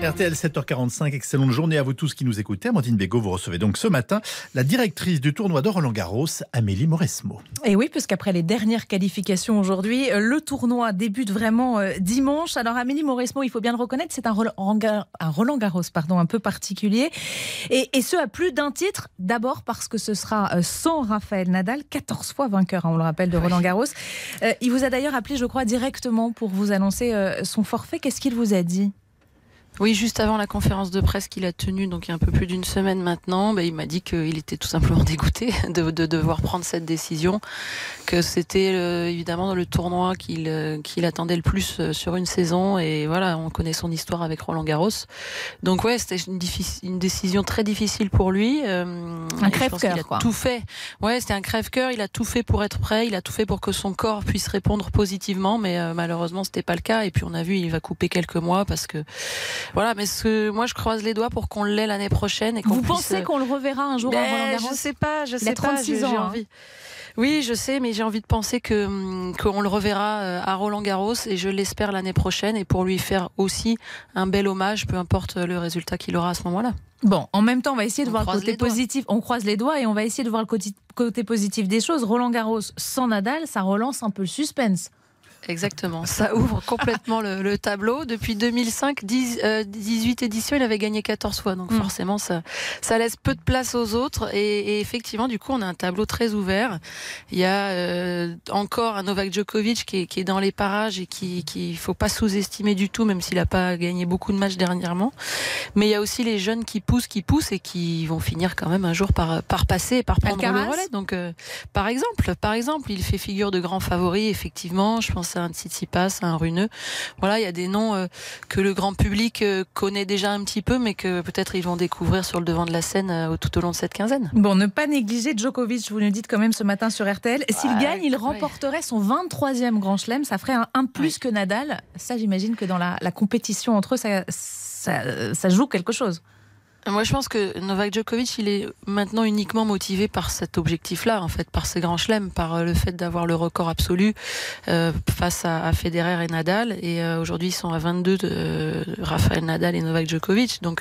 RTL 7h45, excellente journée à vous tous qui nous écoutez. Amandine Bégaud, vous recevez donc ce matin la directrice du tournoi de Roland Garros, Amélie Mauresmo. Et oui, puisqu'après les dernières qualifications aujourd'hui, euh, le tournoi débute vraiment euh, dimanche. Alors Amélie Mauresmo, il faut bien le reconnaître, c'est un, Roland Garros pardon, un peu particulier. Et, ce à plus d'un titre. D'abord parce que ce sera euh, sans Raphaël Nadal, 14 fois vainqueur, hein, on le rappelle, de Roland Garros. il vous a d'ailleurs appelé, je crois, directement pour vous annoncer son forfait. Qu'est-ce qu'il vous a dit? Oui, juste avant la conférence de presse qu'il a tenue, donc il y a un peu plus d'une semaine maintenant, bah, il m'a dit qu'il était tout simplement dégoûté de, devoir prendre cette décision, que c'était euh, évidemment le tournoi qu'il euh, qu'il attendait le plus euh, sur une saison, et voilà, on connaît son histoire avec Roland Garros. Donc ouais, c'était une, une, décision très difficile pour lui. un crève-cœur, quoi. Tout fait. Ouais, c'était un crève-cœur. Il a tout fait pour être prêt. Il a tout fait pour que son corps puisse répondre positivement, mais malheureusement, c'était pas le cas. Et puis on a vu, il va couper quelques mois parce que voilà, mais ce, moi je croise les doigts pour qu'on l'ait l'année prochaine. Et Vous pensez qu'on le reverra un jour ben, Roland Garros Je sais pas, je sais a 36 pas. ans. Hein. Envie. Oui, je sais, mais j'ai envie de penser que hum, qu'on le reverra euh, à Roland Garros et je l'espère l'année prochaine et pour lui faire aussi un bel hommage, peu importe le résultat qu'il aura à ce moment-là. Bon, en même temps, on va essayer de voir le côté positif. On croise les doigts et on va essayer de voir le côté positif des choses. Roland Garros sans Nadal, ça relance un peu le suspense. Exactement, ça ouvre complètement le, tableau. Depuis 2005, 10, 18 éditions, il avait gagné 14 fois, donc mm. forcément ça, ça laisse peu de place aux autres. Et, effectivement, du coup, on a un tableau très ouvert. Il y a euh, encore un Novak Djokovic qui est, qui est, dans les parages et qui qu'il faut pas sous-estimer du tout, même s'il n'a pas gagné beaucoup de matchs dernièrement. Mais il y a aussi les jeunes qui poussent, qui poussent et qui vont finir quand même un jour par, par passer et par prendre le relais. Donc, euh, par exemple, par exemple, il fait figure de grand favori, effectivement. Je pense un Tsitsipas, un Runeux. Voilà, il y a des noms euh, que le grand public euh, connaît déjà un petit peu, mais que peut-être ils vont découvrir sur le devant de la scène euh, tout au long de cette quinzaine. Bon, ne pas négliger Djokovic, vous nous dites quand même ce matin sur RTL. S'il gagne, il remporterait son 23e Grand Chelem. Ça ferait un, plus que Nadal. Ça, j'imagine que dans la, compétition entre eux, ça joue quelque chose. Moi, je pense que Novak Djokovic, il est maintenant uniquement motivé par cet objectif-là, en fait, par ses grands chelems, par euh, le fait d'avoir le record absolu euh, face à, Federer et Nadal. Et euh, aujourd'hui, ils sont à 22 de Rafael Nadal et Novak Djokovic. Donc,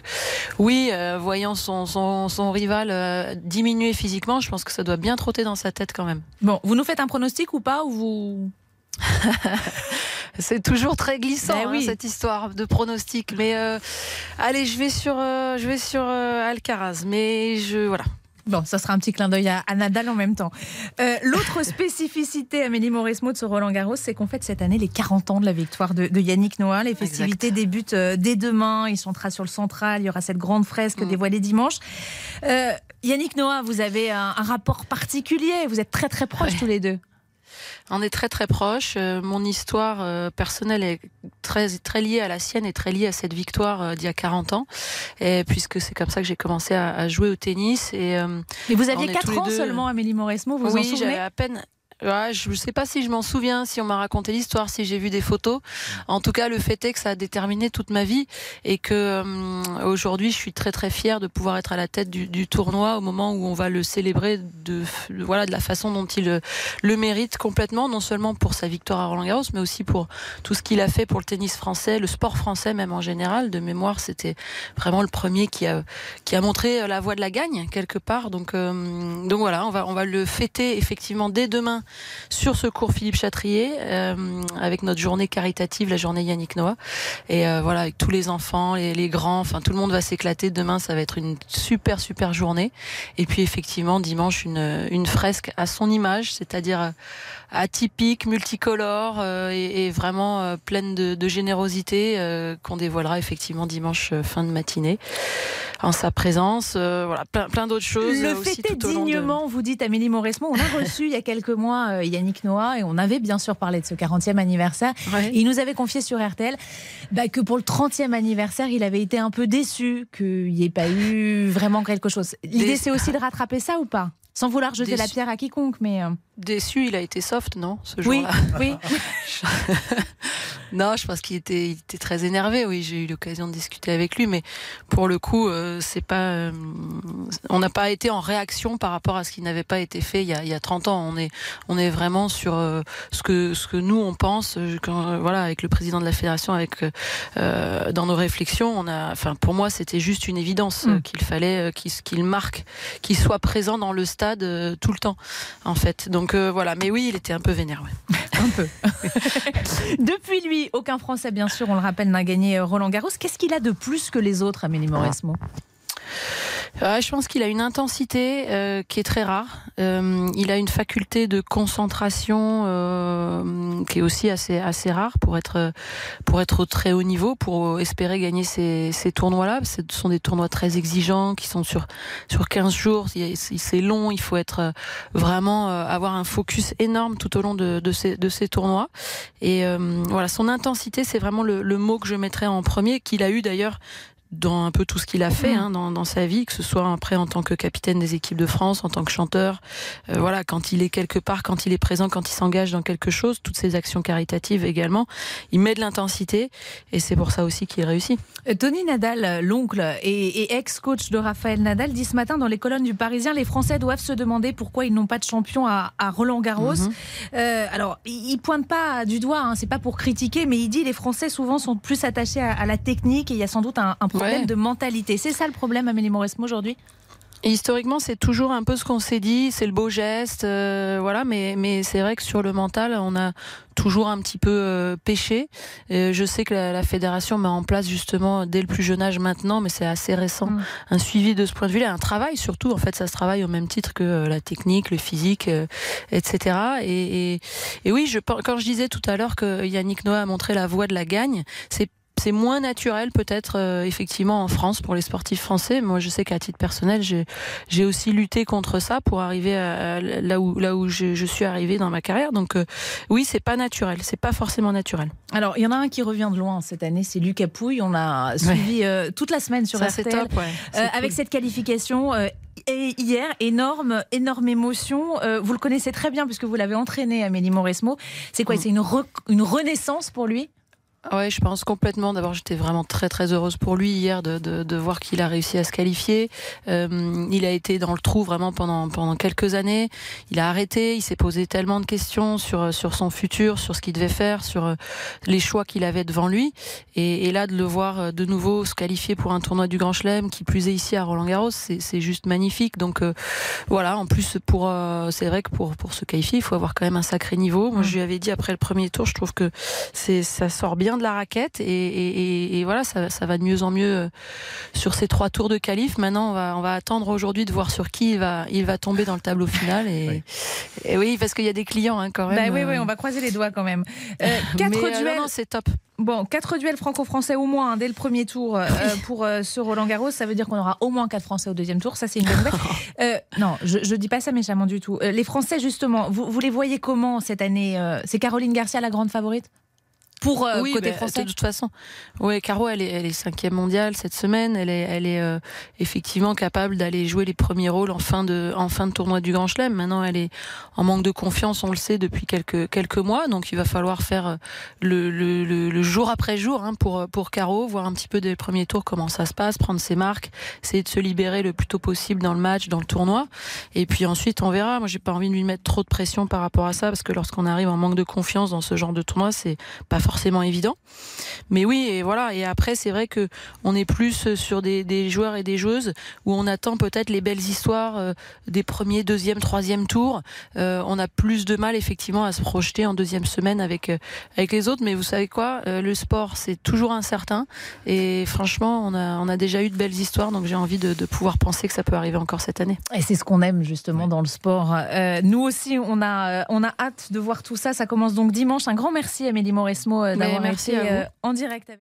oui, voyant son, son, son rival diminuer physiquement, je pense que ça doit bien trotter dans sa tête quand même. Bon, vous nous faites un pronostic ou pas ou vous c'est toujours très glissant ben hein, cette histoire de pronostic. Mais euh, allez, je vais sur, euh, je vais sur euh, Alcaraz. Mais je voilà. Bon, ça sera un petit clin d'œil à, Nadal en même temps. L'autre spécificité, Amélie Mauresmo de ce Roland Garros, c'est qu'on fête cette année les 40 ans de la victoire de, Yannick Noah. Les festivités débutent dès demain. Ils chantera sur le central. Il y aura cette grande fresque mm. dévoilée dimanche. Yannick Noah, vous avez un, un, rapport particulier. Vous êtes très très proches tous les deux. On est très très proches. Euh, mon histoire euh, personnelle est très très liée à la sienne et très liée à cette victoire euh, d'il y a 40 ans, et puisque c'est comme ça que j'ai commencé à, jouer au tennis. Et, Mais vous aviez 4 ans seulement, Amélie Mauresmo, vous oui, en j'avais à peine je ne sais pas si je m'en souviens, si on m'a raconté l'histoire, si j'ai vu des photos. En tout cas, le fait est que ça a déterminé toute ma vie et que euh, aujourd'hui, je suis très très fière de pouvoir être à la tête du, tournoi au moment où on va le célébrer de, voilà de la façon dont il euh, le mérite complètement, non seulement pour sa victoire à Roland Garros, mais aussi pour tout ce qu'il a fait pour le tennis français, le sport français même en général. De mémoire, c'était vraiment le premier qui a qui a montré la voie de la gagne quelque part. Donc euh, donc voilà, on va on va le fêter effectivement dès demain sur ce cours Philippe Chatrier euh, avec notre journée caritative, la journée Yannick Noah. Et euh, voilà, avec tous les enfants, les, les grands, enfin tout le monde va s'éclater. Demain, ça va être une super super journée. Et puis effectivement, dimanche, une, une fresque à son image, c'est-à-dire euh, atypique, multicolore et, et, vraiment pleine de, de générosité qu'on dévoilera effectivement dimanche fin de matinée en sa présence. Euh, voilà, plein, plein d'autres choses. Le fêter dignement, vous dites Amélie Mauresmo. On a reçu il y a quelques mois euh, Yannick Noah et on avait bien sûr parlé de ce 40e anniversaire. il nous avait confié sur RTL bah, que pour le 30e anniversaire, il avait été un peu déçu qu'il n'y ait pas eu vraiment quelque chose. L'idée, c'est aussi de rattraper ça ou pas? Sans vouloir jeter la pierre à quiconque, mais... Euh, déçu, il a été soft, non, ce jour-là? Oui, oui. Non, je pense qu'il était, il était très énervé. Oui, j'ai eu l'occasion de discuter avec lui, mais pour le coup, euh, c'est pas, euh, on n'a pas été en réaction par rapport à ce qui n'avait pas été fait il y a, il y a 30 ans. On est, on est vraiment sur euh, ce que, ce que nous on pense. euh, Quand, euh, voilà, avec le président de la fédération, avec euh, dans nos réflexions, on a, enfin, pour moi, c'était juste une évidence Mm. qu'il fallait qu'il qu'il marque, qu'il soit présent dans le stade euh, tout le temps, en fait. Donc euh, voilà. Mais oui, il était un peu vénère. ouais. Un peu. Depuis lui, aucun Français, bien sûr, on le rappelle, n'a gagné Roland Garros. Qu'est-ce qu'il a de plus que les autres, Amélie Mauresmo? Je pense qu'il a une intensité euh, qui est très rare. Euh, il a une faculté de concentration euh, qui est aussi assez assez rare pour être pour être au très haut niveau, pour espérer gagner ces, ces tournois-là. Ce sont des tournois très exigeants qui sont sur sur 15 jours. C'est long. Il faut être euh, vraiment euh, avoir un focus énorme tout au long de, de ces de ces tournois. Et voilà, son intensité, c'est vraiment le, le mot que je mettrais en premier, qu'il a eu d'ailleurs dans un peu tout ce qu'il a fait hein, dans, dans sa vie, que ce soit après en tant que capitaine des équipes de France, en tant que chanteur, euh, voilà, quand il est quelque part, quand il est présent, quand il s'engage dans quelque chose, toutes ses actions caritatives également, il met de l'intensité et c'est pour ça aussi qu'il réussit. Euh, Tony Nadal, euh, l'oncle et, et ex-coach de Raphaël Nadal, dit ce matin dans les colonnes du Parisien les Français doivent se demander pourquoi ils n'ont pas de champion à, à Roland Garros. Mhm. Euh, alors, il il pointe pas du doigt, hein, c'est pas pour critiquer, mais il dit les Français souvent sont plus attachés à, à la technique et il y a sans doute un, un problème Ouais. de mentalité. C'est ça le problème, Amélie Mauresmo, aujourd'hui? Et historiquement, c'est toujours un peu ce qu'on s'est dit, c'est le beau geste, euh, voilà. Mais mais c'est vrai que sur le mental, on a toujours un petit peu euh, pêché. Euh, je sais que la, la fédération met en place justement dès le plus jeune âge maintenant, mais c'est assez récent, Mm. un suivi de ce point de vue-là, un travail surtout. En fait, ça se travaille au même titre que euh, la technique, le physique, euh, etc. Et, et, et oui, je, quand je disais tout à l'heure que Yannick Noah a montré la voie de la gagne, c'est c'est moins naturel peut-être euh, effectivement en France pour les sportifs français. Moi, je sais qu'à titre personnel, j'ai aussi lutté contre ça pour arriver à, à là où là où je, je suis arrivée dans ma carrière. Donc euh, oui, c'est pas naturel, c'est pas forcément naturel. Alors, il y en a un qui revient de loin cette année, c'est Lucas Pouille. On a suivi euh, toute la semaine sur ça RTL. top, ouais. Euh, avec cette qualification et hier, énorme, énorme émotion. Euh, vous le connaissez très bien puisque vous l'avez entraîné, Amélie Mauresmo. C'est quoi? Mm. C'est une, re- une renaissance pour lui? Ouais, je pense complètement. D'abord, j'étais vraiment très très heureuse pour lui hier de, de, de voir qu'il a réussi à se qualifier. Euh, il a été dans le trou vraiment pendant pendant quelques années. Il a arrêté. Il s'est posé tellement de questions sur sur son futur, sur ce qu'il devait faire, sur euh, les choix qu'il avait devant lui. Et, et là, de le voir euh, de nouveau se qualifier pour un tournoi du Grand Chelem, qui plus est ici à Roland Garros, c'est juste magnifique. Donc euh, voilà. En plus, pour euh, c'est vrai que pour pour se qualifier, il faut avoir quand même un sacré niveau. Moi, Mm. je lui avais dit après le premier tour, je trouve que c'est ça sort bien de la raquette et, et, et- et voilà ça, ça va de mieux en mieux euh, sur ces trois tours de qualif. Maintenant on va on va attendre aujourd'hui de voir sur qui il va il va tomber dans le tableau final et Oui. et oui parce qu'il y a des clients hein, quand même. Bah oui, euh, oui, on va croiser les doigts quand même. Euh, quatre mais, duels. c'est top. Bon, quatre duels franco-français au moins hein, dès le premier tour euh, pour euh, ce Roland Garros. Ça veut dire qu'on aura au moins quatre Français au deuxième tour. Ça, c'est une bonne nouvelle. Euh, non, je, je dis pas ça méchamment du tout. Euh, les Français, justement, vous, vous les voyez comment cette année euh, C'est Caroline Garcia la grande favorite? Pour euh, oui, côté bah, français. de toute façon. Oui, Caro, elle est, elle est cinquième mondiale cette semaine. Elle est, elle est euh, effectivement capable d'aller jouer les premiers rôles en fin de, en fin de tournoi du Grand Chelem. Maintenant, elle est en manque de confiance, on le sait depuis quelques quelques mois. Donc, il va falloir faire euh, le, le, le, le jour après jour hein, pour pour Caro, voir un petit peu des premiers tours comment ça se passe, prendre ses marques, essayer de se libérer le plus tôt possible dans le match, dans le tournoi. Et puis ensuite, on verra. Moi, j'ai pas envie de lui mettre trop de pression par rapport à ça parce que lorsqu'on arrive en manque de confiance dans ce genre de tournoi, c'est pas forcément évident. Mais oui, et voilà. Et après, c'est vrai que on est plus sur des, des joueurs et des joueuses où on attend peut-être les belles histoires euh, des premiers, deuxième, troisième tours. Euh, on a plus de mal effectivement à se projeter en deuxième semaine avec euh, avec les autres. Mais vous savez quoi Le sport, c'est toujours incertain. Et franchement, on a on a déjà eu de belles histoires, donc j'ai envie de, de pouvoir penser que ça peut arriver encore cette année. Et c'est ce qu'on aime justement dans le sport. Nous aussi, on a, on a hâte de voir tout ça. Ça commence donc dimanche. Un grand merci Amélie Mauresmo euh, d'avoir merci été euh, en direct. avec